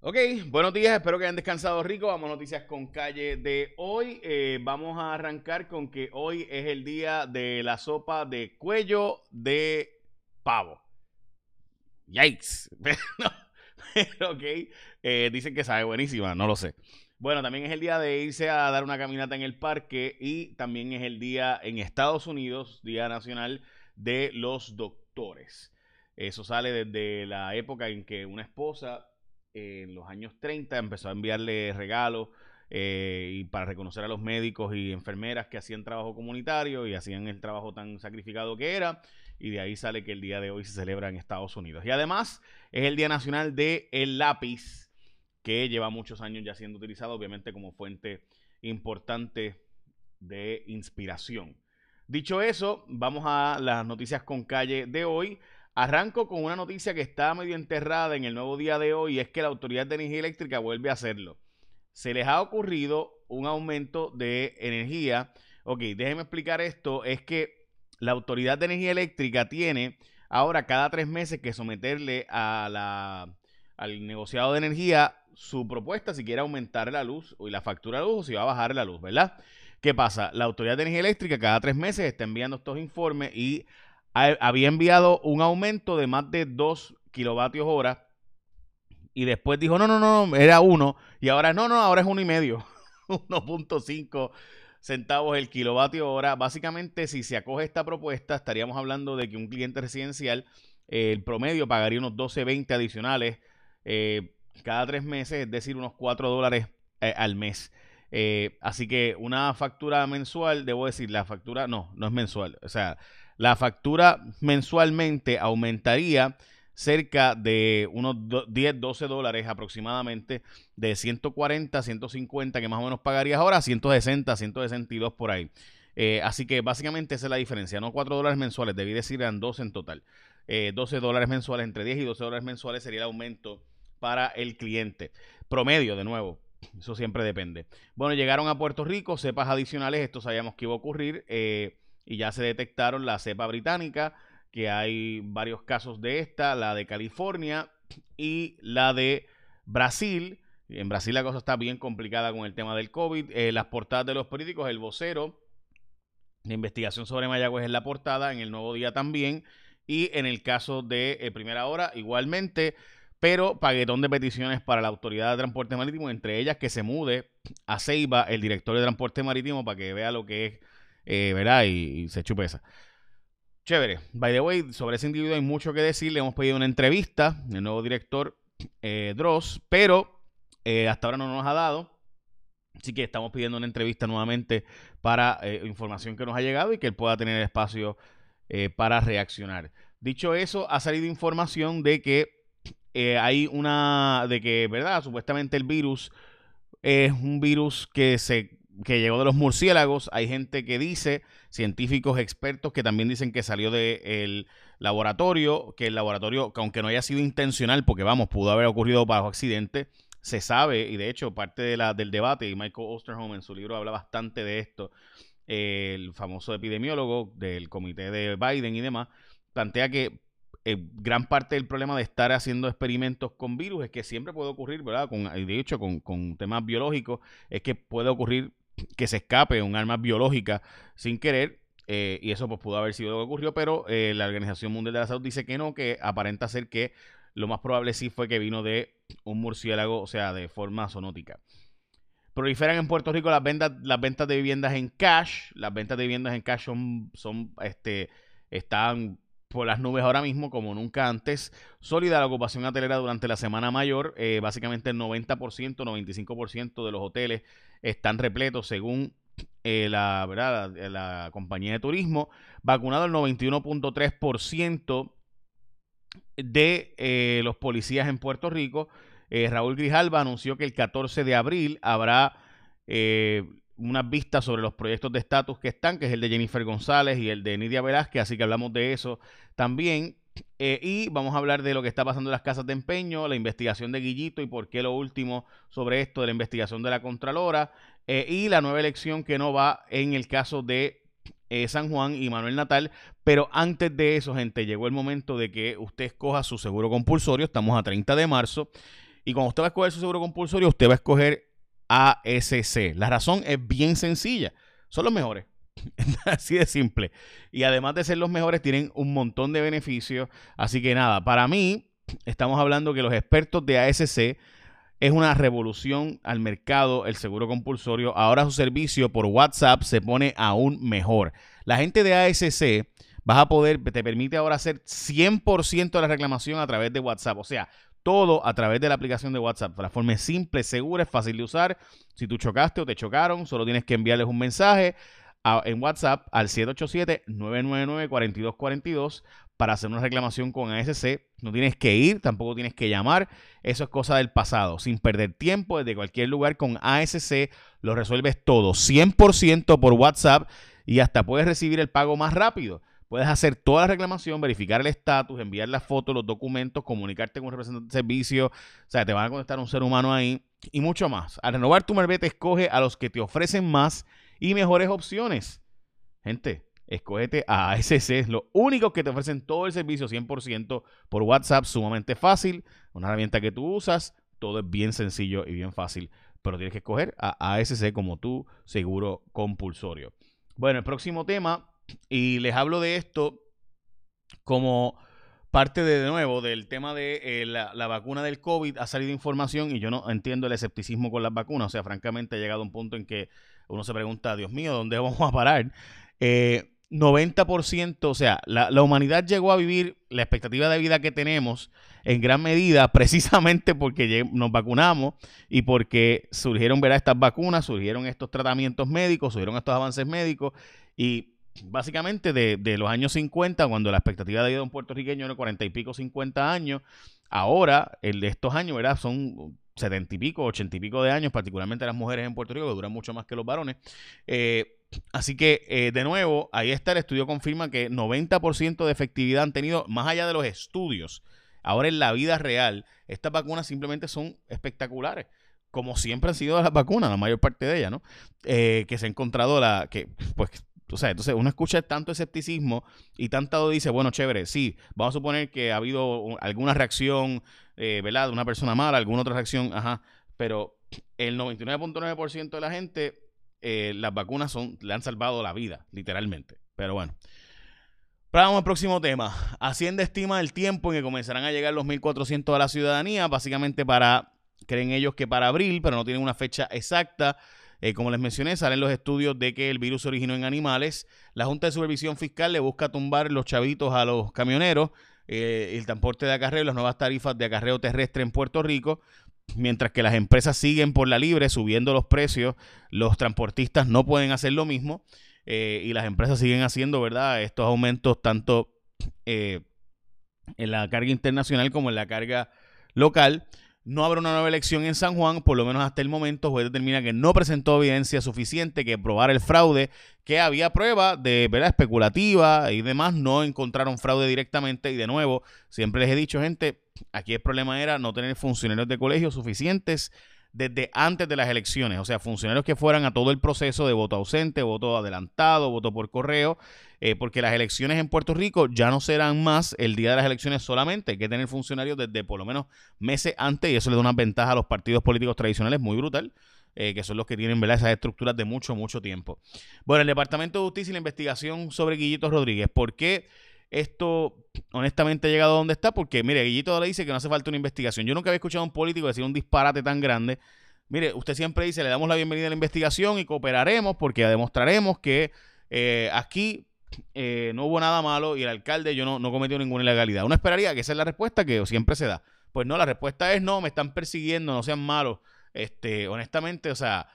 Ok, buenos días, espero que hayan descansado rico. Vamos a noticias con calle de hoy. Eh, vamos a arrancar con que hoy es el día de la sopa de cuello de pavo. Yikes. Pero, ok, eh, dicen que sabe buenísima, no lo sé. Bueno, también es el día de irse a dar una caminata en el parque y también es el día en Estados Unidos, Día Nacional de los Doctores. Eso sale desde la época en que una esposa en los años 30 empezó a enviarle regalos eh, y para reconocer a los médicos y enfermeras que hacían trabajo comunitario y hacían el trabajo tan sacrificado que era. Y de ahí sale que el día de hoy se celebra en Estados Unidos. Y además es el Día Nacional del el Lápiz, que lleva muchos años ya siendo utilizado, obviamente como fuente importante de inspiración. Dicho eso, vamos a las noticias con calle de hoy. Arranco con una noticia que está medio enterrada en el nuevo día de hoy, y es que la Autoridad de Energía Eléctrica vuelve a hacerlo. Se les ha ocurrido un aumento de energía. Ok, déjenme explicar esto. Es que la Autoridad de Energía Eléctrica tiene ahora cada tres meses que someterle a la, al negociado de energía su propuesta si quiere aumentar la luz o la factura de luz o si va a bajar la luz, ¿verdad? ¿Qué pasa? La Autoridad de Energía Eléctrica cada tres meses está enviando estos informes y había enviado un aumento de más de 2 kilovatios hora y después dijo, no, no, no, era uno y ahora no, no, ahora es uno y medio, 1.5 centavos el kilovatio hora. Básicamente, si se acoge esta propuesta, estaríamos hablando de que un cliente residencial, eh, el promedio pagaría unos 12.20 adicionales eh, cada tres meses, es decir, unos 4 dólares eh, al mes. así que una factura mensual, debo decir, la factura, no, no es mensual, o sea, la factura mensualmente aumentaría cerca de unos 10, 12 dólares aproximadamente, de 140, 150 que más o menos pagarías ahora, 160, 162 por ahí. Eh, así que básicamente esa es la diferencia, no 4 dólares mensuales, debí decir eran 12 en total. 12 eh, dólares mensuales, entre 10 y 12 dólares mensuales sería el aumento para el cliente. Promedio, de nuevo, eso siempre depende. Bueno, llegaron a Puerto Rico, cepas adicionales, esto sabíamos que iba a ocurrir. Eh, y ya se detectaron la cepa británica, que hay varios casos de esta, la de California y la de Brasil. En Brasil la cosa está bien complicada con el tema del COVID. Eh, las portadas de los políticos, el vocero, la investigación sobre Mayagüez en la portada, en el nuevo día también. Y en el caso de eh, Primera Hora, igualmente, pero paguetón de peticiones para la Autoridad de Transporte Marítimo, entre ellas que se mude a Ceiba el director de Transporte Marítimo para que vea lo que es eh, ¿verdad? Y, se chupesa. Chévere. By the way, sobre ese individuo hay mucho que decir. Le hemos pedido una entrevista, el nuevo director eh, Dross, pero eh, hasta ahora no nos ha dado. Así que estamos pidiendo una entrevista nuevamente para eh, información que nos ha llegado y que él pueda tener espacio para reaccionar. Dicho eso, ha salido información de que hay una, de que, ¿verdad? Supuestamente el virus es un virus que se que llegó de los murciélagos. Hay gente que dice, científicos expertos que también dicen que salió del laboratorio, que el laboratorio, aunque no haya sido intencional, porque vamos, pudo haber ocurrido bajo accidente, se sabe, y de hecho parte de la, del debate, y Michael Osterholm en su libro habla bastante de esto, el famoso epidemiólogo del comité de Biden y demás, plantea que eh, gran parte del problema de estar haciendo experimentos con virus es que siempre puede ocurrir, ¿verdad? Con, de hecho, con, con temas biológicos, es que puede ocurrir que se escape un arma biológica sin querer. Eh, y eso pues, pudo haber sido lo que ocurrió, pero eh, la Organización Mundial de la Salud dice que no, que aparenta ser que lo más probable sí fue que vino de un murciélago, o sea, de forma zoonótica. Proliferan en Puerto Rico las ventas, las ventas de viviendas en cash. Las ventas de viviendas en cash son, son este, están por las nubes ahora mismo como nunca antes. Sólida la ocupación hotelera durante la semana mayor. Eh, básicamente el 90%, 95% de los hoteles están repletos según eh, la, ¿verdad? La, compañía de turismo. Vacunado el 91.3% de eh, los policías en Puerto Rico. Raúl Grijalba anunció que el 14 de abril habrá unas vistas sobre los proyectos de estatus que están, que es el de Jennifer González y el de Nidia Velázquez, así que hablamos de eso también. Eh, y vamos a hablar de lo que está pasando en las casas de empeño, la investigación de Guillito y por qué lo último sobre esto de la investigación de la Contralora eh, y la nueva elección que no va en el caso de eh, San Juan y Manuel Natal. Pero antes de eso, gente, llegó el momento de que usted escoja su seguro compulsorio. Estamos a 30 de marzo Y cuando usted va a escoger su seguro compulsorio, usted va a escoger ASC. La razón es bien sencilla. Son los mejores. Así de simple. Y además de ser los mejores, tienen un montón de beneficios. Así que nada, para mí, estamos hablando que los expertos de ASC es una revolución al mercado el seguro compulsorio. Ahora su servicio por WhatsApp se pone aún mejor. La gente de ASC vas a poder, te permite ahora hacer 100% de la reclamación a través de WhatsApp. O sea, todo a través de la aplicación de WhatsApp. La forma es simple, segura, es fácil de usar. Si tú chocaste o te chocaron, solo tienes que enviarles un mensaje en WhatsApp al 787-999-4242 para hacer una reclamación con ASC. No tienes que ir, tampoco tienes que llamar. Eso es cosa del pasado. Sin perder tiempo, desde cualquier lugar con ASC lo resuelves todo. 100% por WhatsApp y hasta puedes recibir el pago más rápido. Puedes hacer toda la reclamación, verificar el estatus, enviar las fotos, los documentos, comunicarte con un representante de servicio. O sea, te van a contestar un ser humano ahí y mucho más. Al renovar tu Marbete, escoge a los que te ofrecen más y mejores opciones. Gente, escógete a ASC, lo único que te ofrecen todo el servicio 100% por WhatsApp, sumamente fácil, una herramienta que tú usas, todo es bien sencillo y bien fácil, pero tienes que escoger a ASC como tu seguro compulsorio. Bueno, el próximo tema, y les hablo de esto como parte de, de nuevo del tema de eh, la, la, vacuna del COVID, ha salido información y yo no entiendo el escepticismo con las vacunas, o sea, francamente ha llegado un punto en que uno se pregunta, Dios mío, ¿dónde vamos a parar? Eh, 90%, o sea, la, la, humanidad llegó a vivir la expectativa de vida que tenemos en gran medida precisamente porque nos vacunamos y porque surgieron ¿verdad? estas vacunas, surgieron estos tratamientos médicos, surgieron estos avances médicos y básicamente de, de los años 50, cuando la expectativa de vida de un puertorriqueño era 40 y pico, 50 años, ahora el de estos años ¿verdad? son setenta y pico, ochenta y pico de años, particularmente las mujeres en Puerto Rico, que duran mucho más que los varones. Eh, así que, eh, de nuevo, ahí está, el estudio confirma que 90% de efectividad han tenido, más allá de los estudios, ahora en la vida real, estas vacunas simplemente son espectaculares como siempre han sido las vacunas, la mayor parte de ellas, ¿no? Eh, que se ha encontrado la, que, pues, o sea, entonces uno escucha tanto escepticismo y tanto dice, bueno, chévere, sí, vamos a suponer que ha habido alguna reacción, eh, ¿verdad? De una persona mala, alguna otra reacción, ajá, pero el 99.9% de la gente, eh, las vacunas son, le han salvado la vida, literalmente. Pero bueno. Vamos al próximo tema. Hacienda estima el tiempo en que comenzarán a llegar los 1.400 a la ciudadanía, básicamente para, creen ellos que para abril, pero no tienen una fecha exacta. Eh, como les mencioné, salen los estudios de que el virus originó en animales. La Junta de Supervisión Fiscal le busca tumbar los chavitos a los camioneros, eh, el transporte de acarreo las nuevas tarifas de acarreo terrestre en Puerto Rico. Mientras que las empresas siguen por la libre subiendo los precios, los transportistas no pueden hacer lo mismo eh, y las empresas siguen haciendo, ¿verdad? Estos aumentos tanto en la carga internacional como en la carga local. No habrá una nueva elección en San Juan, por lo menos hasta el momento. El juez determina que no presentó evidencia suficiente que probar el fraude, que había prueba de verdad especulativa y demás. No encontraron fraude directamente. Y de nuevo, siempre les he dicho, gente, aquí el problema era no tener funcionarios de colegio suficientes desde antes de las elecciones, o sea, funcionarios que fueran a todo el proceso de voto ausente, voto adelantado, voto por correo, eh, porque las elecciones en Puerto Rico ya no serán más el día de las elecciones solamente, hay que tener funcionarios desde por lo menos meses antes y eso le da una ventaja a los partidos políticos tradicionales muy brutal. Eh, que son los que tienen ¿verdad? esas estructuras de mucho, mucho tiempo. Bueno, el Departamento de Justicia y la investigación sobre Guillito Rodríguez. ¿Por qué esto honestamente ha llegado a donde está, porque mire, Guillito le dice que no hace falta una investigación. Yo nunca había escuchado a un político decir un disparate tan grande. Mire, usted siempre dice, le damos la bienvenida a la investigación y cooperaremos porque demostraremos que eh, aquí eh, no hubo nada malo y el alcalde yo no, no cometió ninguna ilegalidad. Uno esperaría que esa es la respuesta que siempre se da. Pues no, la respuesta es no, me están persiguiendo, no sean malos. Este, honestamente, o sea,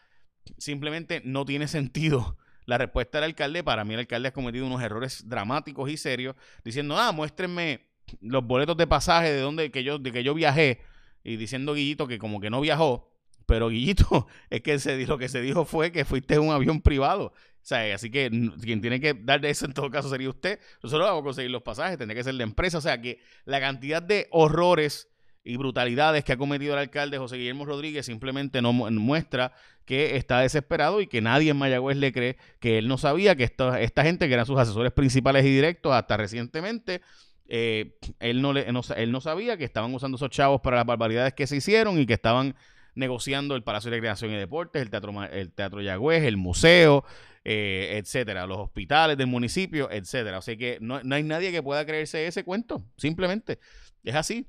simplemente no tiene sentido la respuesta del alcalde, para mí el alcalde ha cometido unos errores dramáticos y serios, diciendo, ah, muéstrenme los boletos de pasaje de donde que yo, de que yo viajé, y diciendo Guillito que como que no viajó, pero Guillito, es que se, lo que se dijo fue que fuiste en un avión privado. O sea, así que quien tiene que dar de eso en todo caso sería usted. Nosotros vamos a conseguir los pasajes, tendría que ser la empresa. O sea, que la cantidad de horrores y brutalidades que ha cometido el alcalde José Guillermo Rodríguez simplemente no muestra que está desesperado y que nadie en Mayagüez le cree que él no sabía que esta, esta gente, que eran sus asesores principales y directos hasta recientemente, eh, él, no le, él no sabía que estaban usando esos chavos para las barbaridades que se hicieron y que estaban negociando el Palacio de Recreación y Deportes, el Teatro, el teatro Yagüez, el museo, eh, etcétera, los hospitales del municipio, etcétera. O sea que no, no hay nadie que pueda creerse ese cuento, simplemente. Es así.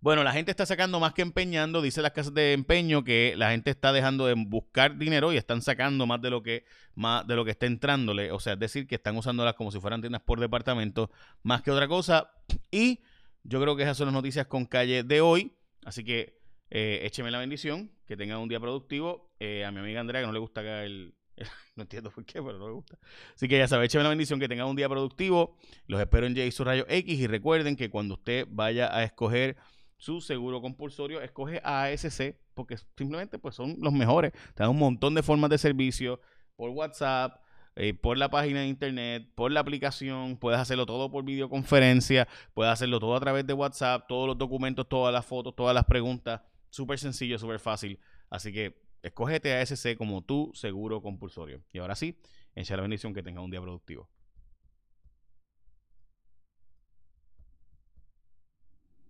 Bueno, la gente está sacando más que empeñando, dice las casas de empeño que la gente está dejando de buscar dinero y están sacando más de lo que más de lo que está entrándole, o sea, es decir, que están usándolas como si fueran tiendas por departamento más que otra cosa y yo creo que esas son las noticias con calle de hoy, así que eh, écheme la bendición, que tengan un día productivo. Eh, a mi amiga Andrea, que no le gusta acá el, no entiendo por qué, pero no me gusta. Así que ya sabes, écheme la bendición, que tengan un día productivo. Los espero en J su Rayo X y recuerden que cuando usted vaya a escoger su seguro compulsorio, escoge ASC porque simplemente pues son los mejores. Te dan un montón de formas de servicio por WhatsApp, eh, por la página de internet, por la aplicación, puedes hacerlo todo por videoconferencia, puedes hacerlo todo a través de WhatsApp, todos los documentos, todas las fotos, todas las preguntas, súper sencillo, súper fácil. Así que escógete ASC como tu seguro compulsorio. Y ahora sí, echa la bendición que tenga un día productivo.